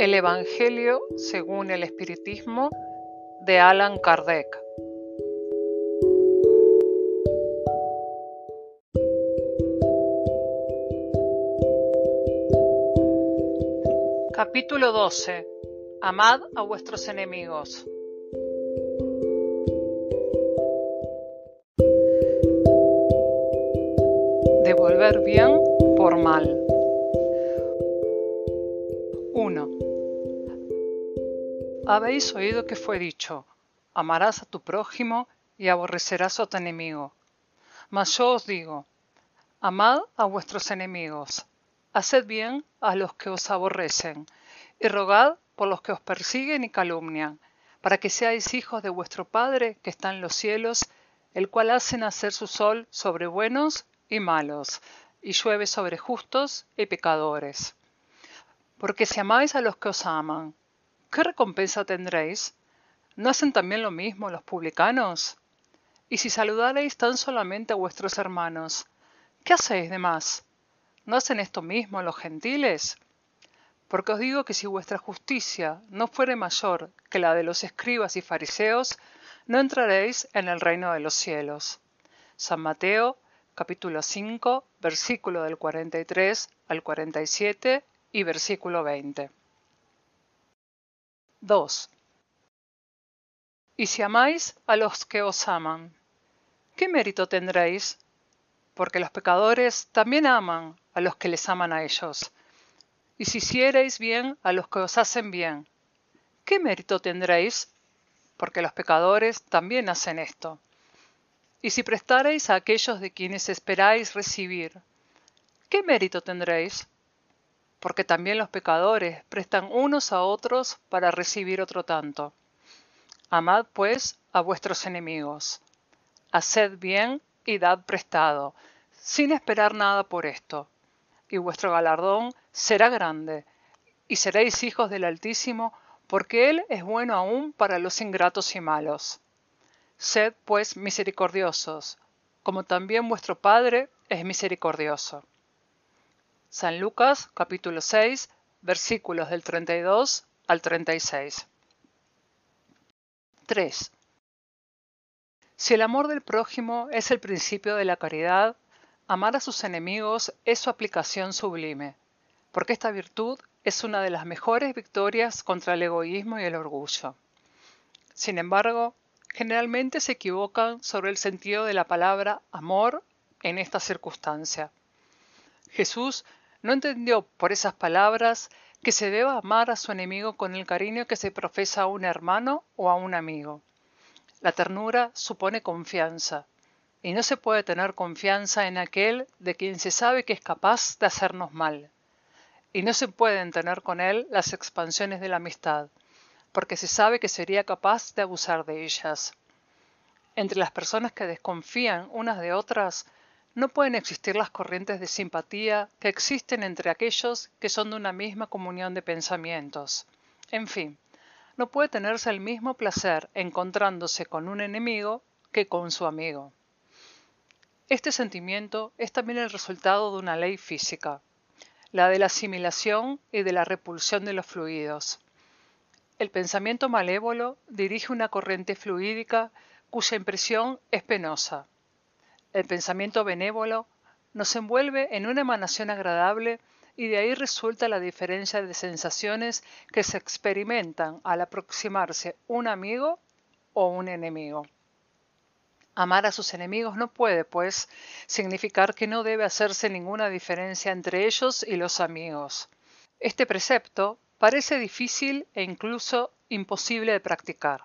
El Evangelio según el Espiritismo de Alan Kardec. Capítulo 12. Amad a vuestros enemigos. Devolver bien por mal. Habéis oído que fue dicho, amarás a tu prójimo y aborrecerás a tu enemigo. Mas yo os digo, amad a vuestros enemigos, haced bien a los que os aborrecen, y rogad por los que os persiguen y calumnian, para que seáis hijos de vuestro Padre que está en los cielos, el cual hace nacer su sol sobre buenos y malos, y llueve sobre justos y pecadores. Porque si amáis a los que os aman, ¿qué recompensa tendréis? ¿No hacen también lo mismo los publicanos? Y si saludareis tan solamente a vuestros hermanos, ¿qué hacéis de más? ¿No hacen esto mismo los gentiles? Porque os digo que si vuestra justicia no fuere mayor que la de los escribas y fariseos, no entraréis en el reino de los cielos. San Mateo capítulo 5, versículo del 43 al 47 y versículo 20. 2. Y si amáis a los que os aman, ¿qué mérito tendréis? Porque los pecadores también aman a los que les aman a ellos. Y si hiciereis bien a los que os hacen bien, ¿qué mérito tendréis? Porque los pecadores también hacen esto. Y si prestareis a aquellos de quienes esperáis recibir, ¿qué mérito tendréis? Porque también los pecadores prestan unos a otros para recibir otro tanto. Amad pues a vuestros enemigos. Haced bien y dad prestado, sin esperar nada por esto. Y vuestro galardón será grande, y seréis hijos del Altísimo, porque Él es bueno aún para los ingratos y malos. Sed pues misericordiosos, como también vuestro Padre es misericordioso. San Lucas capítulo 6 versículos del 32 al 36. 3. Si el amor del prójimo es el principio de la caridad, amar a sus enemigos es su aplicación sublime, porque esta virtud es una de las mejores victorias contra el egoísmo y el orgullo. Sin embargo, generalmente se equivocan sobre el sentido de la palabra amor en esta circunstancia. Jesús no entendió por esas palabras que se deba amar a su enemigo con el cariño que se profesa a un hermano o a un amigo. La ternura supone confianza, y no se puede tener confianza en aquel de quien se sabe que es capaz de hacernos mal. Y no se pueden tener con él las expansiones de la amistad, porque se sabe que sería capaz de abusar de ellas. Entre las personas que desconfían unas de otras, no pueden existir las corrientes de simpatía que existen entre aquellos que son de una misma comunión de pensamientos. En fin, no puede tenerse el mismo placer encontrándose con un enemigo que con su amigo. Este sentimiento es también el resultado de una ley física, la de la asimilación y de la repulsión de los fluidos. El pensamiento malévolo dirige una corriente fluídica cuya impresión es penosa el pensamiento benévolo nos envuelve en una emanación agradable y de ahí resulta la diferencia de sensaciones que se experimentan al aproximarse un amigo o un enemigo. Amar a sus enemigos no puede, pues, significar que no debe hacerse ninguna diferencia entre ellos y los amigos. Este precepto parece difícil e incluso imposible de practicar,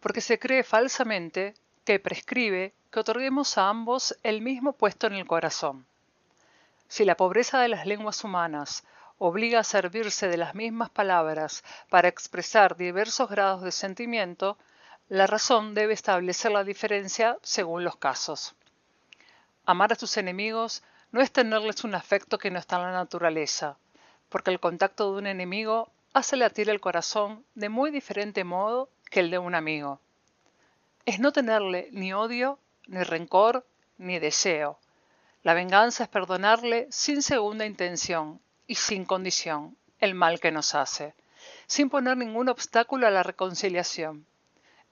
porque se cree falsamente que prescribe que otorguemos a ambos el mismo puesto en el corazón. Si la pobreza de las lenguas humanas obliga a servirse de las mismas palabras para expresar diversos grados de sentimiento, la razón debe establecer la diferencia según los casos. Amar a tus enemigos no es tenerles un afecto que no está en la naturaleza, porque el contacto de un enemigo hace latir el corazón de muy diferente modo que el de un amigo. Es no tenerle ni odio ni rencor, ni deseo. La venganza es perdonarle sin segunda intención y sin condición el mal que nos hace. sin poner ningún obstáculo a la reconciliación.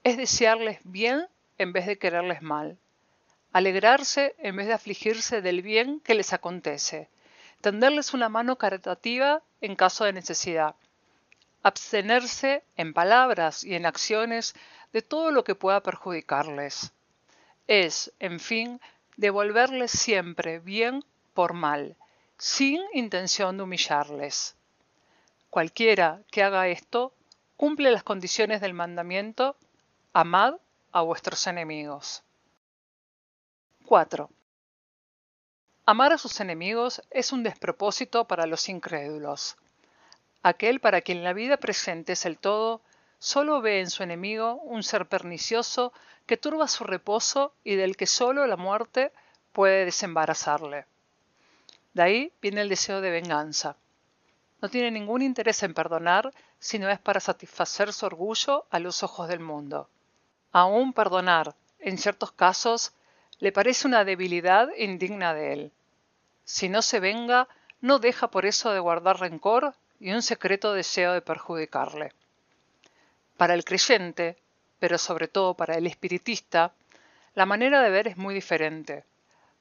Es desearles bien en vez de quererles mal. Alegrarse en vez de afligirse del bien que les acontece. Tenderles una mano caritativa en caso de necesidad. Abstenerse en palabras y en acciones de todo lo que pueda perjudicarles. Es, en fin, devolverles siempre bien por mal, sin intención de humillarles. Cualquiera que haga esto cumple las condiciones del mandamiento, amad a vuestros enemigos. 4. Amar a sus enemigos es un despropósito para los incrédulos. Aquel para quien la vida presente es el todo, solo ve en su enemigo un ser pernicioso que turba su reposo y del que solo la muerte puede desembarazarle. De ahí viene el deseo de venganza. No tiene ningún interés en perdonar si no es para satisfacer su orgullo a los ojos del mundo. Aún perdonar, en ciertos casos, le parece una debilidad indigna de él. Si no se venga, no deja por eso de guardar rencor y un secreto deseo de perjudicarle. Para el creyente, pero sobre todo para el espiritista, la manera de ver es muy diferente,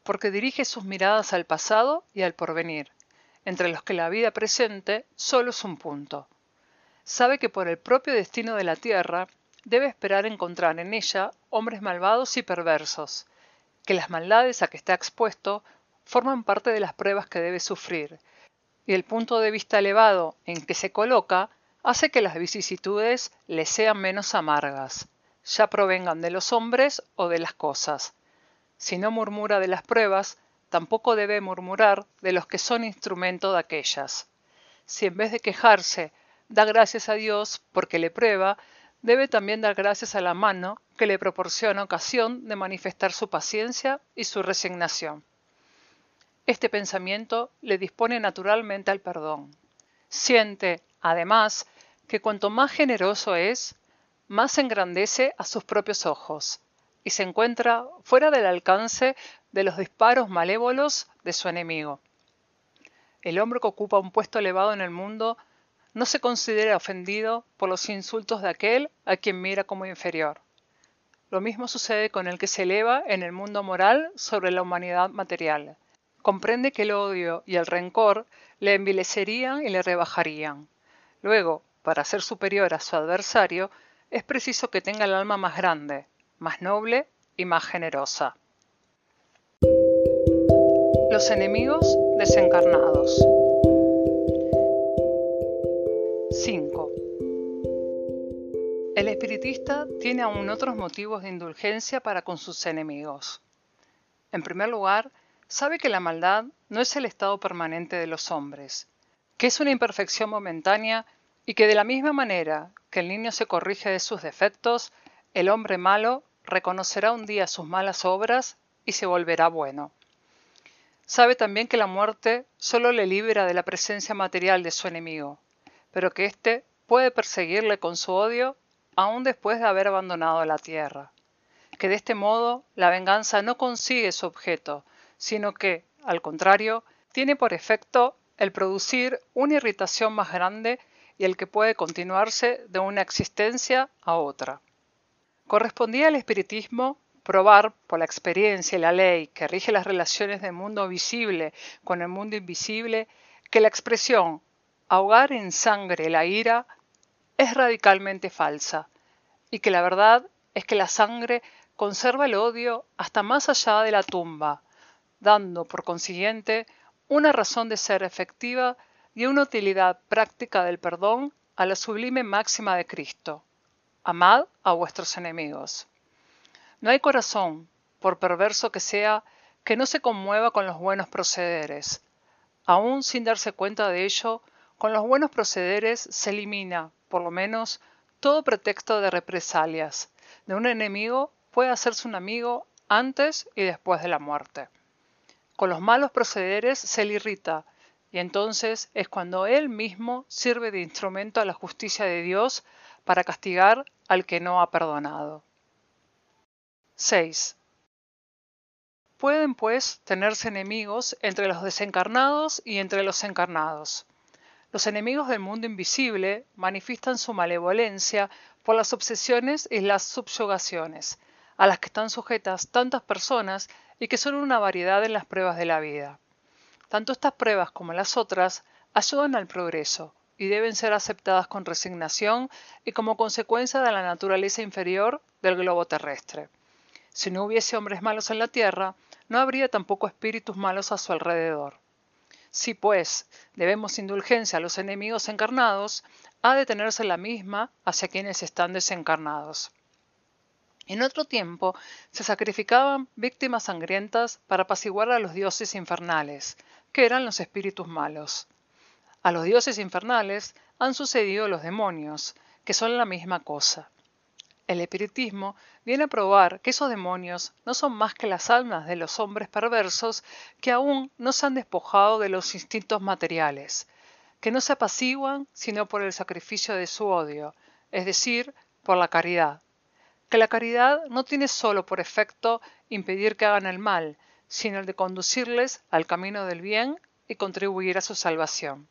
porque dirige sus miradas al pasado y al porvenir, entre los que la vida presente solo es un punto. Sabe que por el propio destino de la tierra debe esperar encontrar en ella hombres malvados y perversos, que las maldades a que está expuesto forman parte de las pruebas que debe sufrir, y el punto de vista elevado en que se coloca hace que las vicisitudes le sean menos amargas, ya provengan de los hombres o de las cosas. Si no murmura de las pruebas, tampoco debe murmurar de los que son instrumento de aquellas. Si en vez de quejarse da gracias a Dios porque le prueba, debe también dar gracias a la mano que le proporciona ocasión de manifestar su paciencia y su resignación. Este pensamiento le dispone naturalmente al perdón. Siente, además, que cuanto más generoso es, más engrandece a sus propios ojos, y se encuentra fuera del alcance de los disparos malévolos de su enemigo. El hombre que ocupa un puesto elevado en el mundo no se considera ofendido por los insultos de aquel a quien mira como inferior. Lo mismo sucede con el que se eleva en el mundo moral sobre la humanidad material. Comprende que el odio y el rencor le envilecerían y le rebajarían. Luego, para ser superior a su adversario, es preciso que tenga el alma más grande, más noble y más generosa. Los enemigos desencarnados. 5. El espiritista tiene aún otros motivos de indulgencia para con sus enemigos. En primer lugar, sabe que la maldad no es el estado permanente de los hombres, que es una imperfección momentánea y que de la misma manera que el niño se corrige de sus defectos, el hombre malo reconocerá un día sus malas obras y se volverá bueno. Sabe también que la muerte solo le libera de la presencia material de su enemigo, pero que éste puede perseguirle con su odio aún después de haber abandonado la tierra. Que de este modo la venganza no consigue su objeto, sino que, al contrario, tiene por efecto el producir una irritación más grande y el que puede continuarse de una existencia a otra. Correspondía al espiritismo probar por la experiencia y la ley que rige las relaciones del mundo visible con el mundo invisible que la expresión ahogar en sangre la ira es radicalmente falsa y que la verdad es que la sangre conserva el odio hasta más allá de la tumba, dando por consiguiente una razón de ser efectiva y una utilidad práctica del perdón a la sublime máxima de Cristo. Amad a vuestros enemigos. No hay corazón, por perverso que sea, que no se conmueva con los buenos procederes. Aún sin darse cuenta de ello, con los buenos procederes se elimina, por lo menos, todo pretexto de represalias. De un enemigo puede hacerse un amigo antes y después de la muerte. Con los malos procederes se le irrita, y entonces es cuando él mismo sirve de instrumento a la justicia de Dios para castigar al que no ha perdonado. 6. Pueden, pues, tenerse enemigos entre los desencarnados y entre los encarnados. Los enemigos del mundo invisible manifiestan su malevolencia por las obsesiones y las subyugaciones, a las que están sujetas tantas personas y que son una variedad en las pruebas de la vida. Tanto estas pruebas como las otras ayudan al progreso y deben ser aceptadas con resignación y como consecuencia de la naturaleza inferior del globo terrestre. Si no hubiese hombres malos en la tierra, no habría tampoco espíritus malos a su alrededor. Si, pues, debemos indulgencia a los enemigos encarnados, ha de tenerse la misma hacia quienes están desencarnados. En otro tiempo se sacrificaban víctimas sangrientas para apaciguar a los dioses infernales, que eran los espíritus malos. A los dioses infernales han sucedido los demonios, que son la misma cosa. El espiritismo viene a probar que esos demonios no son más que las almas de los hombres perversos que aún no se han despojado de los instintos materiales, que no se apaciguan sino por el sacrificio de su odio, es decir, por la caridad que la caridad no tiene solo por efecto impedir que hagan el mal, sino el de conducirles al camino del bien y contribuir a su salvación.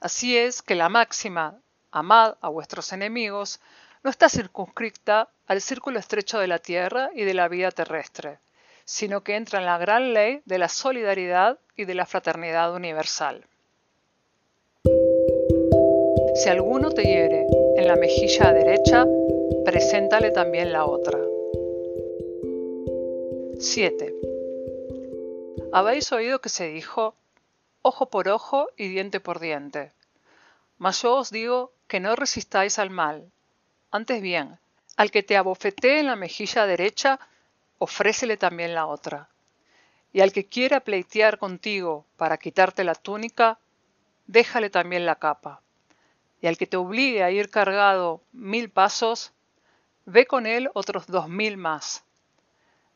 Así es que la máxima, amad a vuestros enemigos, no está circunscrita al círculo estrecho de la tierra y de la vida terrestre, sino que entra en la gran ley de la solidaridad y de la fraternidad universal. Si alguno te hiere en la mejilla derecha, preséntale también la otra. 7. Habéis oído que se dijo, ojo por ojo y diente por diente. Mas yo os digo que no resistáis al mal. Antes bien, al que te abofetee en la mejilla derecha, ofrécele también la otra. Y al que quiera pleitear contigo para quitarte la túnica, déjale también la capa. Y al que te obligue a ir cargado mil pasos, ve con él otros dos mil más.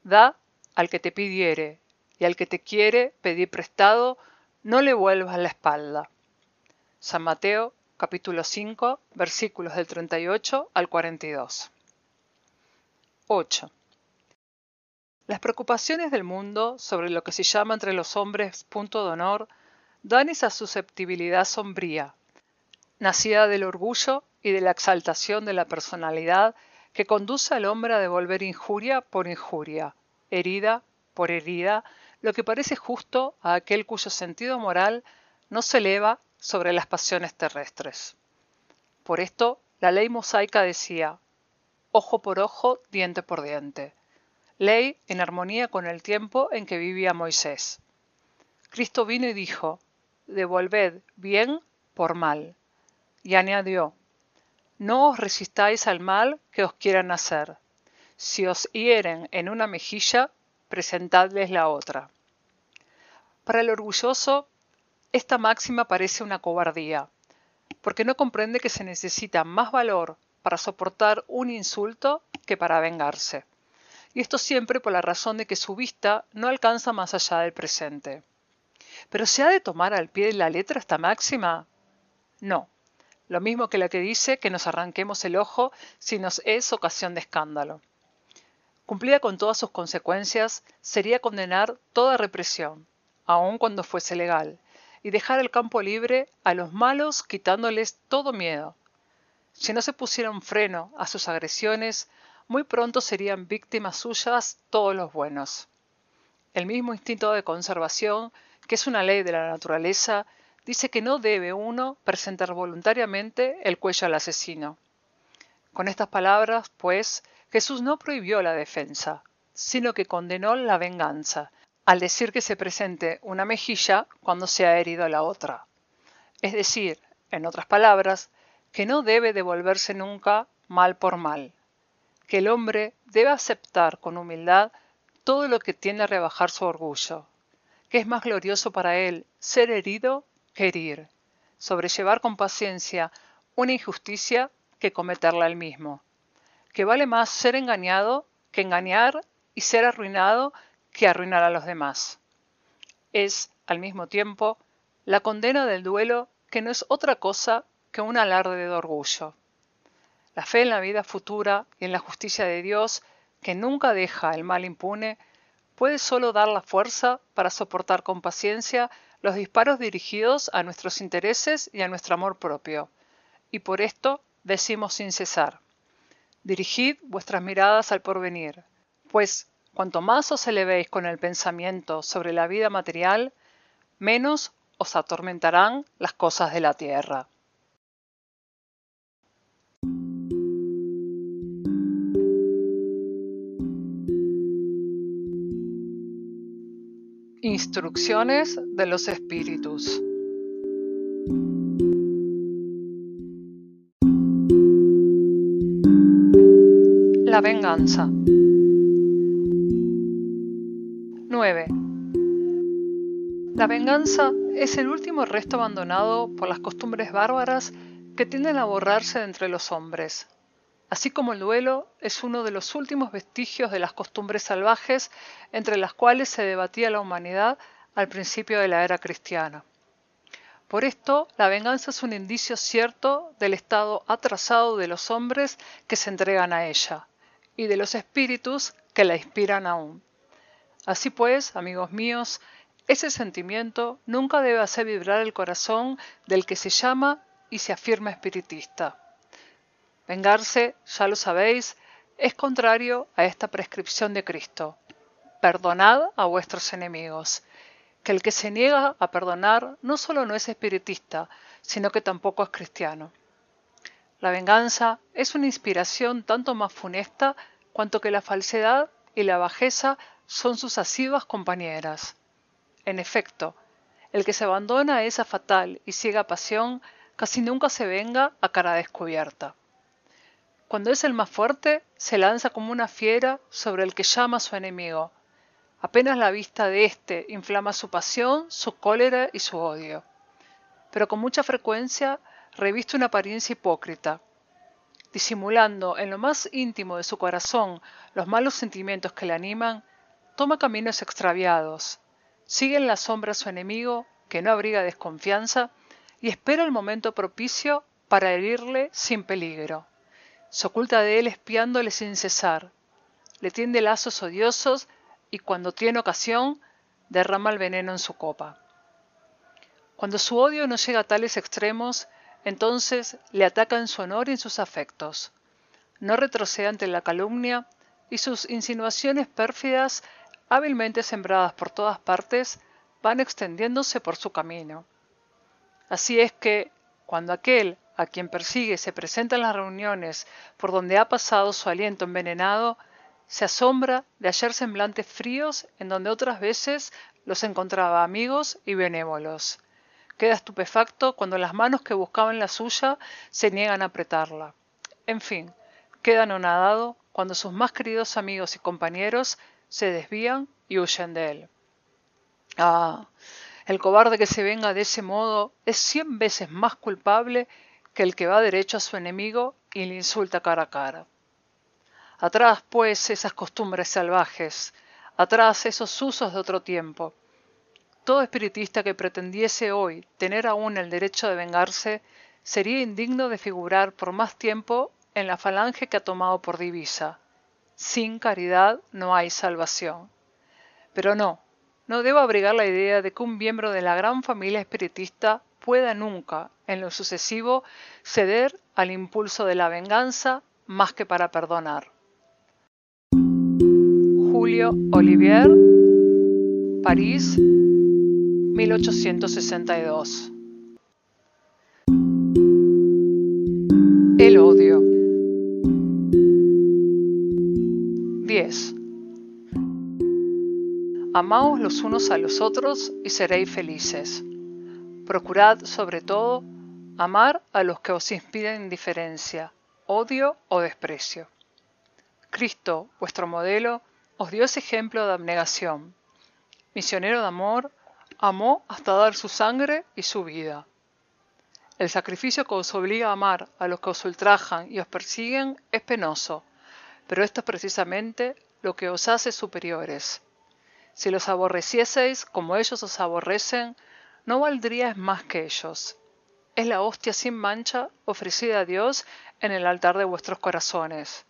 Da al que te pidiere, y al que te quiere pedir prestado, no le vuelvas la espalda. San Mateo capítulo 5 versículos del 38 al 42. 8. Las preocupaciones del mundo sobre lo que se llama entre los hombres punto de honor dan esa susceptibilidad sombría, nacida del orgullo y de la exaltación de la personalidad que conduce al hombre a devolver injuria por injuria, herida por herida, lo que parece justo a aquel cuyo sentido moral no se eleva sobre las pasiones terrestres. Por esto, la ley mosaica decía, ojo por ojo, diente por diente, ley en armonía con el tiempo en que vivía Moisés. Cristo vino y dijo, devolved bien por mal. Y añadió, no os resistáis al mal que os quieran hacer. Si os hieren en una mejilla, presentadles la otra. Para el orgulloso, esta máxima parece una cobardía, porque no comprende que se necesita más valor para soportar un insulto que para vengarse. Y esto siempre por la razón de que su vista no alcanza más allá del presente. ¿Pero se ha de tomar al pie de la letra esta máxima? No, lo mismo que la que dice que nos arranquemos el ojo si nos es ocasión de escándalo. Cumplida con todas sus consecuencias, sería condenar toda represión, aun cuando fuese legal, y dejar el campo libre a los malos quitándoles todo miedo. Si no se pusiera un freno a sus agresiones, muy pronto serían víctimas suyas todos los buenos. El mismo instinto de conservación, que es una ley de la naturaleza, dice que no debe uno presentar voluntariamente el cuello al asesino. Con estas palabras, pues, Jesús no prohibió la defensa, sino que condenó la venganza, al decir que se presente una mejilla cuando se ha herido la otra. Es decir, en otras palabras, que no debe devolverse nunca mal por mal, que el hombre debe aceptar con humildad todo lo que tiende a rebajar su orgullo, que es más glorioso para él ser herido herir, sobrellevar con paciencia una injusticia que cometerla él mismo, que vale más ser engañado que engañar y ser arruinado que arruinar a los demás. Es, al mismo tiempo, la condena del duelo que no es otra cosa que un alarde de orgullo. La fe en la vida futura y en la justicia de Dios, que nunca deja el mal impune, puede solo dar la fuerza para soportar con paciencia los disparos dirigidos a nuestros intereses y a nuestro amor propio. Y por esto decimos sin cesar, dirigid vuestras miradas al porvenir, pues cuanto más os elevéis con el pensamiento sobre la vida material, menos os atormentarán las cosas de la tierra. Instrucciones de los Espíritus. La venganza. 9. La venganza es el último resto abandonado por las costumbres bárbaras que tienden a borrarse de entre los hombres así como el duelo es uno de los últimos vestigios de las costumbres salvajes entre las cuales se debatía la humanidad al principio de la era cristiana. Por esto, la venganza es un indicio cierto del estado atrasado de los hombres que se entregan a ella y de los espíritus que la inspiran aún. Así pues, amigos míos, ese sentimiento nunca debe hacer vibrar el corazón del que se llama y se afirma espiritista. Vengarse, ya lo sabéis, es contrario a esta prescripción de Cristo. Perdonad a vuestros enemigos. Que el que se niega a perdonar no solo no es espiritista, sino que tampoco es cristiano. La venganza es una inspiración tanto más funesta cuanto que la falsedad y la bajeza son sus asiduas compañeras. En efecto, el que se abandona a esa fatal y ciega pasión casi nunca se venga a cara descubierta. Cuando es el más fuerte, se lanza como una fiera sobre el que llama a su enemigo. Apenas la vista de éste inflama su pasión, su cólera y su odio. Pero con mucha frecuencia reviste una apariencia hipócrita, disimulando en lo más íntimo de su corazón los malos sentimientos que le animan, toma caminos extraviados, sigue en la sombra a su enemigo, que no abriga desconfianza, y espera el momento propicio para herirle sin peligro se oculta de él espiándole sin cesar, le tiende lazos odiosos y cuando tiene ocasión derrama el veneno en su copa. Cuando su odio no llega a tales extremos, entonces le ataca en su honor y sus afectos. No retrocede ante la calumnia y sus insinuaciones pérfidas, hábilmente sembradas por todas partes, van extendiéndose por su camino. Así es que, cuando aquel a quien persigue se presenta en las reuniones por donde ha pasado su aliento envenenado, se asombra de hallar semblantes fríos en donde otras veces los encontraba amigos y benévolos. Queda estupefacto cuando las manos que buscaban la suya se niegan a apretarla. En fin, queda anonadado cuando sus más queridos amigos y compañeros se desvían y huyen de él. Ah, el cobarde que se venga de ese modo es cien veces más culpable que el que va derecho a su enemigo y le insulta cara a cara. Atrás, pues, esas costumbres salvajes, atrás esos usos de otro tiempo. Todo espiritista que pretendiese hoy tener aún el derecho de vengarse sería indigno de figurar por más tiempo en la falange que ha tomado por divisa. Sin caridad no hay salvación. Pero no, no debo abrigar la idea de que un miembro de la gran familia espiritista pueda nunca, en lo sucesivo, ceder al impulso de la venganza más que para perdonar. Julio Olivier, París, 1862. El odio. 10. Amaos los unos a los otros y seréis felices. Procurad, sobre todo, amar a los que os inspiren indiferencia, odio o desprecio. Cristo, vuestro modelo, os dio ese ejemplo de abnegación. Misionero de amor, amó hasta dar su sangre y su vida. El sacrificio que os obliga a amar a los que os ultrajan y os persiguen es penoso, pero esto es precisamente lo que os hace superiores. Si los aborrecieseis como ellos os aborrecen, no valdrías más que ellos. Es la hostia sin mancha ofrecida a Dios en el altar de vuestros corazones,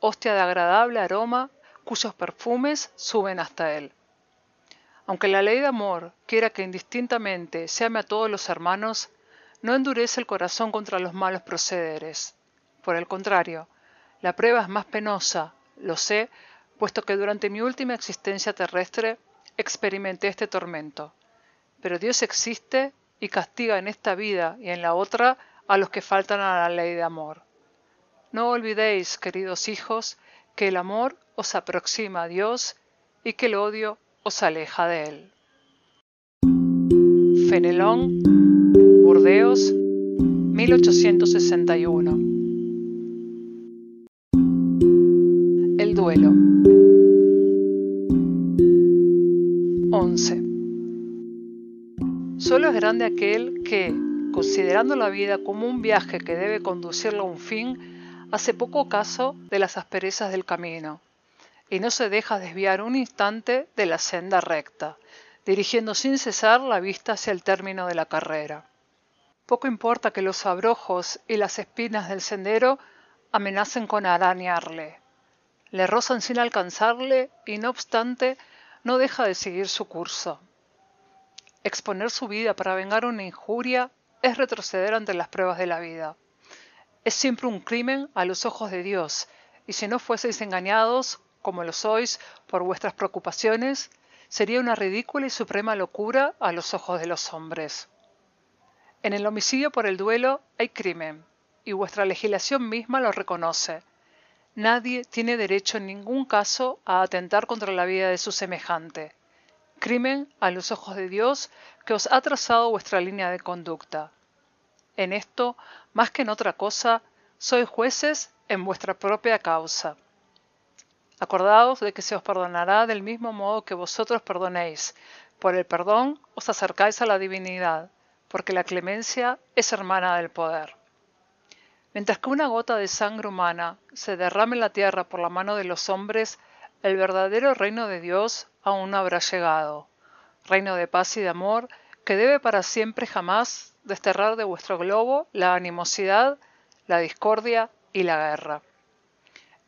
hostia de agradable aroma cuyos perfumes suben hasta Él. Aunque la ley de amor quiera que indistintamente se ame a todos los hermanos, no endurece el corazón contra los malos procederes. Por el contrario, la prueba es más penosa, lo sé, puesto que durante mi última existencia terrestre experimenté este tormento. Pero Dios existe y castiga en esta vida y en la otra a los que faltan a la ley de amor. No olvidéis, queridos hijos, que el amor os aproxima a Dios y que el odio os aleja de él. Fenelón, Burdeos, 1861. El duelo. 11. Solo es grande aquel que, considerando la vida como un viaje que debe conducirlo a un fin, hace poco caso de las asperezas del camino y no se deja desviar un instante de la senda recta, dirigiendo sin cesar la vista hacia el término de la carrera. Poco importa que los abrojos y las espinas del sendero amenacen con arañarle. Le rozan sin alcanzarle y no obstante no deja de seguir su curso. Exponer su vida para vengar una injuria es retroceder ante las pruebas de la vida. Es siempre un crimen a los ojos de Dios, y si no fueseis engañados, como lo sois, por vuestras preocupaciones, sería una ridícula y suprema locura a los ojos de los hombres. En el homicidio por el duelo hay crimen, y vuestra legislación misma lo reconoce. Nadie tiene derecho en ningún caso a atentar contra la vida de su semejante. Crimen a los ojos de Dios que os ha trazado vuestra línea de conducta. En esto, más que en otra cosa, sois jueces en vuestra propia causa. Acordaos de que se os perdonará del mismo modo que vosotros perdonéis. Por el perdón os acercáis a la divinidad, porque la clemencia es hermana del poder. Mientras que una gota de sangre humana se derrame en la tierra por la mano de los hombres, el verdadero reino de Dios aún no habrá llegado. Reino de paz y de amor que debe para siempre jamás desterrar de vuestro globo la animosidad, la discordia y la guerra.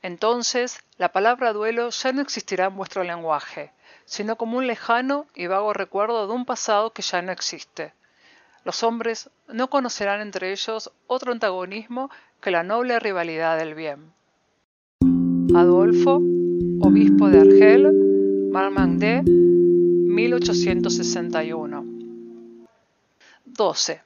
Entonces, la palabra duelo ya no existirá en vuestro lenguaje, sino como un lejano y vago recuerdo de un pasado que ya no existe. Los hombres no conocerán entre ellos otro antagonismo que la noble rivalidad del bien. Adolfo, obispo de Argel, Marmandé, 1861. 12.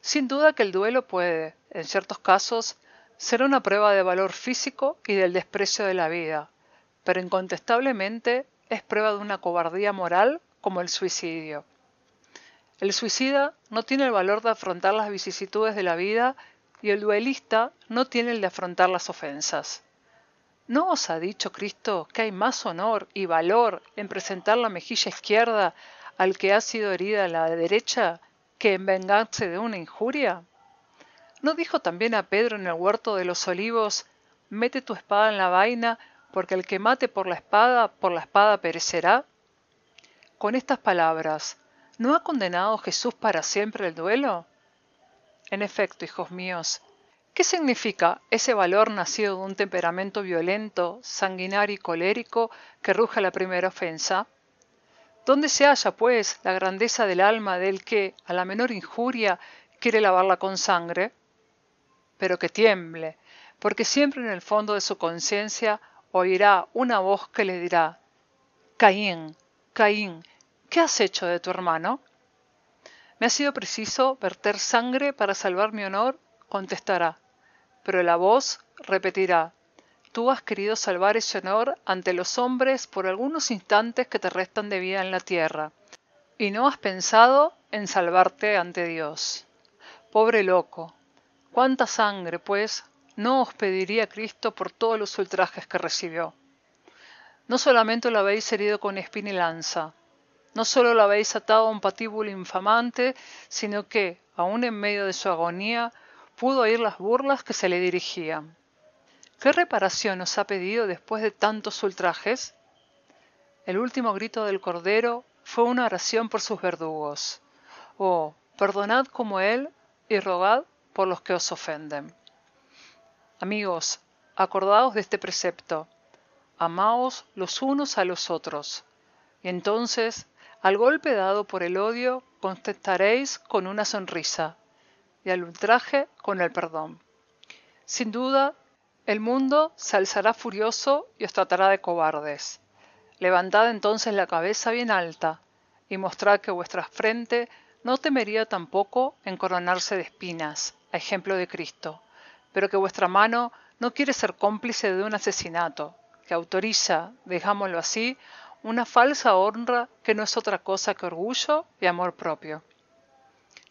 Sin duda que el duelo puede, en ciertos casos, Será una prueba de valor físico y del desprecio de la vida, pero incontestablemente es prueba de una cobardía moral como el suicidio. El suicida no tiene el valor de afrontar las vicisitudes de la vida y el duelista no tiene el de afrontar las ofensas. ¿No os ha dicho Cristo que hay más honor y valor en presentar la mejilla izquierda al que ha sido herida la derecha que en vengarse de una injuria? ¿No dijo también a Pedro en el huerto de los olivos, mete tu espada en la vaina, porque el que mate por la espada, por la espada perecerá? Con estas palabras, ¿no ha condenado Jesús para siempre el duelo? En efecto, hijos míos, ¿qué significa ese valor nacido de un temperamento violento, sanguinario y colérico que ruge la primera ofensa? ¿Dónde se halla, pues, la grandeza del alma del que, a la menor injuria, quiere lavarla con sangre? Pero que tiemble, porque siempre en el fondo de su conciencia oirá una voz que le dirá, Caín, Caín, ¿qué has hecho de tu hermano? Me ha sido preciso verter sangre para salvar mi honor, contestará, pero la voz repetirá, tú has querido salvar ese honor ante los hombres por algunos instantes que te restan de vida en la tierra, y no has pensado en salvarte ante Dios. Pobre loco, cuánta sangre, pues, no os pediría Cristo por todos los ultrajes que recibió. No solamente lo habéis herido con espina y lanza, no solo lo habéis atado a un patíbulo infamante, sino que, aun en medio de su agonía, pudo oír las burlas que se le dirigían. ¿Qué reparación os ha pedido después de tantos ultrajes? El último grito del Cordero fue una oración por sus verdugos. Oh, perdonad como Él y rogad por los que os ofenden. Amigos, acordaos de este precepto. Amaos los unos a los otros. Y entonces, al golpe dado por el odio, contestaréis con una sonrisa, y al ultraje con el perdón. Sin duda, el mundo se alzará furioso y os tratará de cobardes. Levantad entonces la cabeza bien alta, y mostrad que vuestra frente no temería tampoco en coronarse de espinas, a ejemplo de Cristo, pero que vuestra mano no quiere ser cómplice de un asesinato, que autoriza, dejámoslo así, una falsa honra que no es otra cosa que orgullo y amor propio.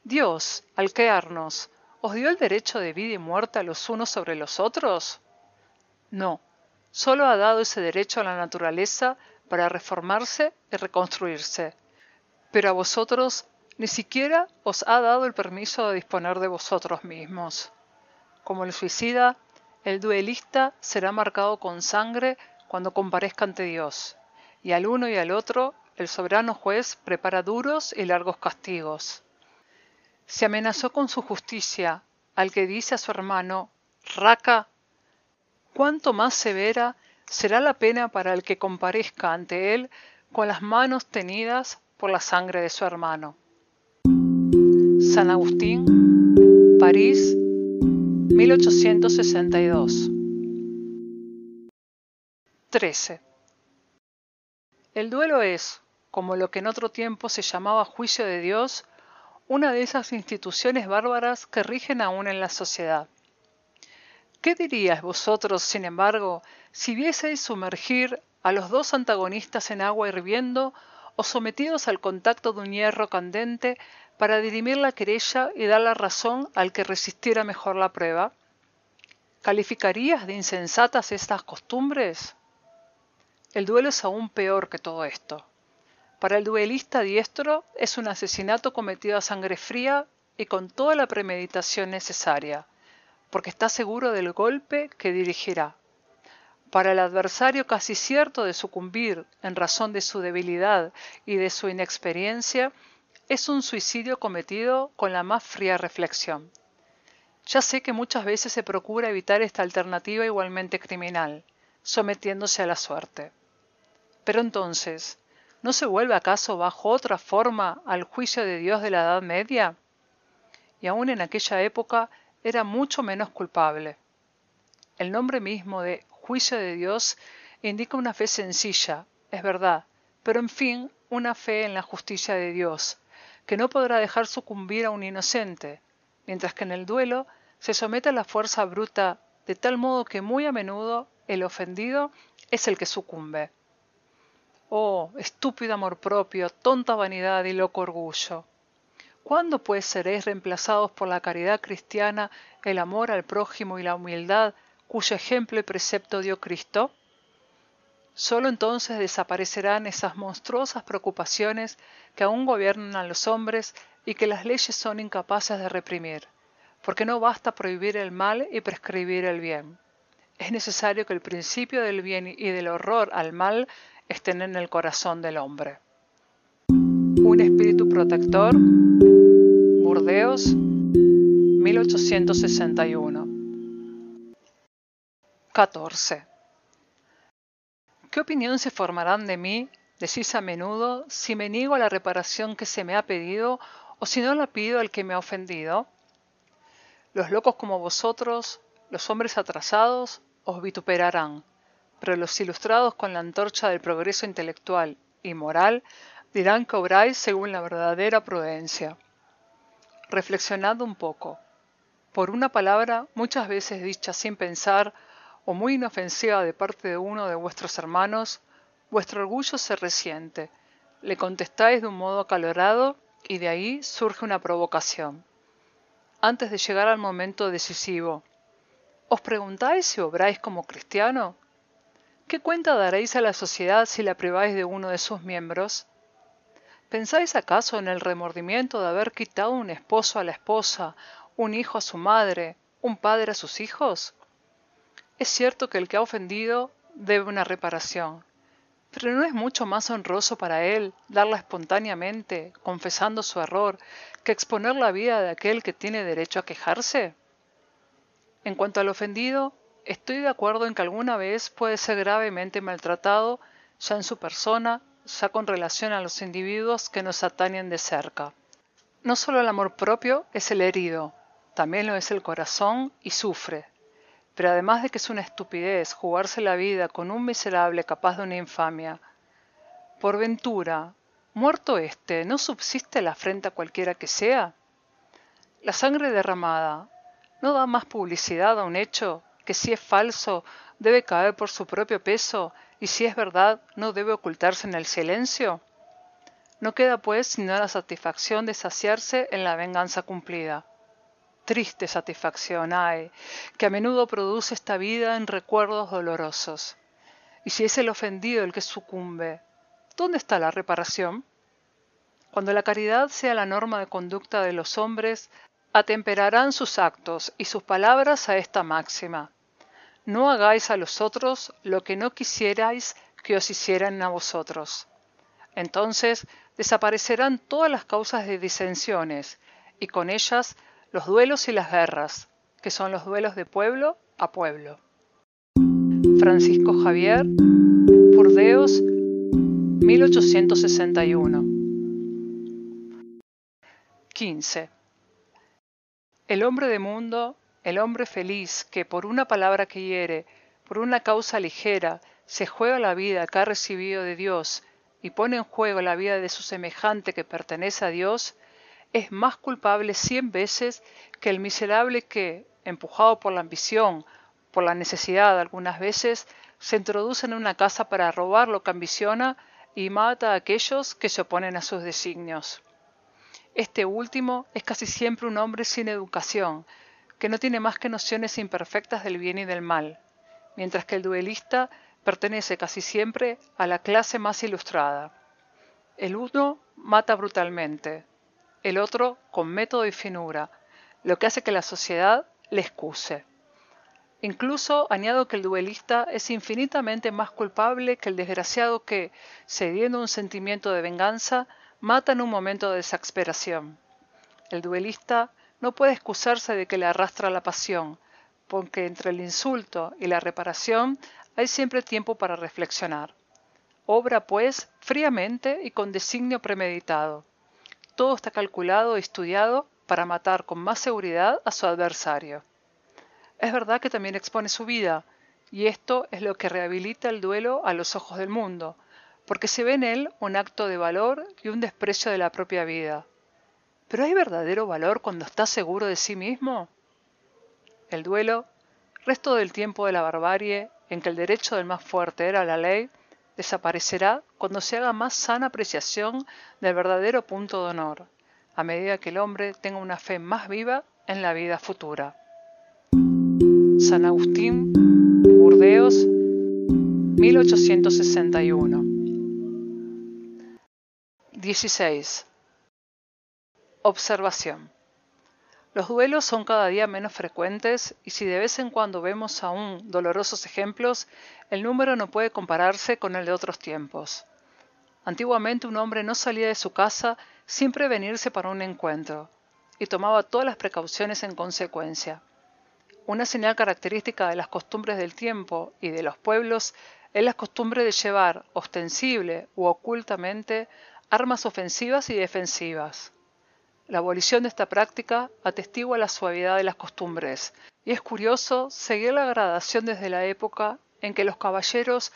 Dios, al crearnos, ¿os dio el derecho de vida y muerte a los unos sobre los otros? No, solo ha dado ese derecho a la naturaleza para reformarse y reconstruirse. Pero a vosotros ni siquiera os ha dado el permiso de disponer de vosotros mismos. Como el suicida, el duelista será marcado con sangre cuando comparezca ante Dios, y al uno y al otro el soberano juez prepara duros y largos castigos. Se amenazó con su justicia al que dice a su hermano, Raca, cuánto más severa será la pena para el que comparezca ante él con las manos tenidas por la sangre de su hermano. San Agustín, París, 1862. 13. El duelo es, como lo que en otro tiempo se llamaba juicio de Dios, una de esas instituciones bárbaras que rigen aún en la sociedad. ¿Qué diríais vosotros, sin embargo, si vieseis sumergir a los dos antagonistas en agua hirviendo o sometidos al contacto de un hierro candente para dirimir la querella y dar la razón al que resistiera mejor la prueba? ¿Calificarías de insensatas estas costumbres? El duelo es aún peor que todo esto. Para el duelista diestro es un asesinato cometido a sangre fría y con toda la premeditación necesaria porque está seguro del golpe que dirigirá. Para el adversario casi cierto de sucumbir en razón de su debilidad y de su inexperiencia, es un suicidio cometido con la más fría reflexión. Ya sé que muchas veces se procura evitar esta alternativa igualmente criminal, sometiéndose a la suerte. Pero entonces, ¿no se vuelve acaso bajo otra forma al juicio de Dios de la Edad Media? Y aún en aquella época era mucho menos culpable. El nombre mismo de juicio de Dios indica una fe sencilla, es verdad, pero en fin, una fe en la justicia de Dios, que no podrá dejar sucumbir a un inocente, mientras que en el duelo se somete a la fuerza bruta de tal modo que muy a menudo el ofendido es el que sucumbe. Oh, estúpido amor propio, tonta vanidad y loco orgullo. ¿Cuándo pues seréis reemplazados por la caridad cristiana, el amor al prójimo y la humildad, cuyo ejemplo y precepto dio Cristo? Solo entonces desaparecerán esas monstruosas preocupaciones que aún gobiernan a los hombres y que las leyes son incapaces de reprimir, porque no basta prohibir el mal y prescribir el bien. Es necesario que el principio del bien y del horror al mal estén en el corazón del hombre. Un espíritu protector 1861. 14. ¿Qué opinión se formarán de mí, decís a menudo, si me niego a la reparación que se me ha pedido o si no la pido al que me ha ofendido? Los locos como vosotros, los hombres atrasados, os vituperarán, pero los ilustrados con la antorcha del progreso intelectual y moral dirán que obráis según la verdadera prudencia. Reflexionad un poco. Por una palabra, muchas veces dicha sin pensar, o muy inofensiva de parte de uno de vuestros hermanos, vuestro orgullo se resiente, le contestáis de un modo acalorado y de ahí surge una provocación. Antes de llegar al momento decisivo, ¿os preguntáis si obráis como cristiano? ¿Qué cuenta daréis a la sociedad si la priváis de uno de sus miembros? ¿Pensáis acaso en el remordimiento de haber quitado un esposo a la esposa, un hijo a su madre, un padre a sus hijos? Es cierto que el que ha ofendido debe una reparación, pero ¿no es mucho más honroso para él darla espontáneamente, confesando su error, que exponer la vida de aquel que tiene derecho a quejarse? En cuanto al ofendido, estoy de acuerdo en que alguna vez puede ser gravemente maltratado, ya en su persona, ya con relación a los individuos que nos atañen de cerca. No solo el amor propio es el herido, también lo es el corazón y sufre. Pero además de que es una estupidez jugarse la vida con un miserable capaz de una infamia, por ventura, muerto éste, ¿no subsiste la afrenta cualquiera que sea? La sangre derramada, ¿no da más publicidad a un hecho que si es falso debe caer por su propio peso y si es verdad no debe ocultarse en el silencio? No queda pues sino la satisfacción de saciarse en la venganza cumplida. Triste satisfacción hay, que a menudo produce esta vida en recuerdos dolorosos. Y si es el ofendido el que sucumbe, ¿dónde está la reparación? Cuando la caridad sea la norma de conducta de los hombres, atemperarán sus actos y sus palabras a esta máxima. No hagáis a los otros lo que no quisierais que os hicieran a vosotros. Entonces desaparecerán todas las causas de disensiones y con ellas los duelos y las guerras, que son los duelos de pueblo a pueblo. Francisco Javier, Burdeos, 1861. 15. El hombre de mundo, el hombre feliz que por una palabra que hiere, por una causa ligera, se juega la vida que ha recibido de Dios y pone en juego la vida de su semejante que pertenece a Dios, es más culpable cien veces que el miserable que, empujado por la ambición, por la necesidad algunas veces, se introduce en una casa para robar lo que ambiciona y mata a aquellos que se oponen a sus designios. Este último es casi siempre un hombre sin educación, que no tiene más que nociones imperfectas del bien y del mal, mientras que el duelista pertenece casi siempre a la clase más ilustrada. El uno mata brutalmente, el otro con método y finura, lo que hace que la sociedad le excuse. Incluso añado que el duelista es infinitamente más culpable que el desgraciado que, cediendo un sentimiento de venganza, mata en un momento de exasperación. El duelista no puede excusarse de que le arrastra la pasión, porque entre el insulto y la reparación hay siempre tiempo para reflexionar. Obra, pues, fríamente y con designio premeditado. Todo está calculado y estudiado para matar con más seguridad a su adversario. Es verdad que también expone su vida, y esto es lo que rehabilita el duelo a los ojos del mundo, porque se ve en él un acto de valor y un desprecio de la propia vida. ¿Pero hay verdadero valor cuando está seguro de sí mismo? El duelo, resto del tiempo de la barbarie en que el derecho del más fuerte era la ley, desaparecerá cuando se haga más sana apreciación del verdadero punto de honor, a medida que el hombre tenga una fe más viva en la vida futura. San Agustín, Burdeos, 1861 16. Observación. Los duelos son cada día menos frecuentes y si de vez en cuando vemos aún dolorosos ejemplos, el número no puede compararse con el de otros tiempos. Antiguamente un hombre no salía de su casa sin prevenirse para un encuentro y tomaba todas las precauciones en consecuencia. Una señal característica de las costumbres del tiempo y de los pueblos es la costumbre de llevar ostensible u ocultamente armas ofensivas y defensivas. La abolición de esta práctica atestigua la suavidad de las costumbres, y es curioso seguir la gradación desde la época en que los caballeros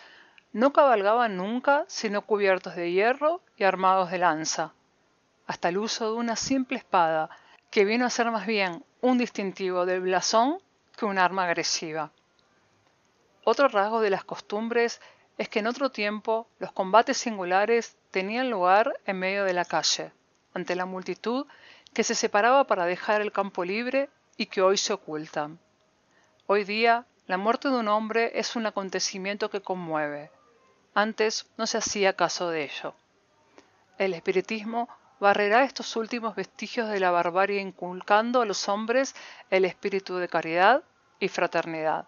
no cabalgaban nunca sino cubiertos de hierro y armados de lanza, hasta el uso de una simple espada, que vino a ser más bien un distintivo del blasón que un arma agresiva. Otro rasgo de las costumbres es que en otro tiempo los combates singulares tenían lugar en medio de la calle, ante la multitud que se separaba para dejar el campo libre y que hoy se ocultan. Hoy día, la muerte de un hombre es un acontecimiento que conmueve. Antes no se hacía caso de ello. El espiritismo barrerá estos últimos vestigios de la barbarie inculcando a los hombres el espíritu de caridad y fraternidad.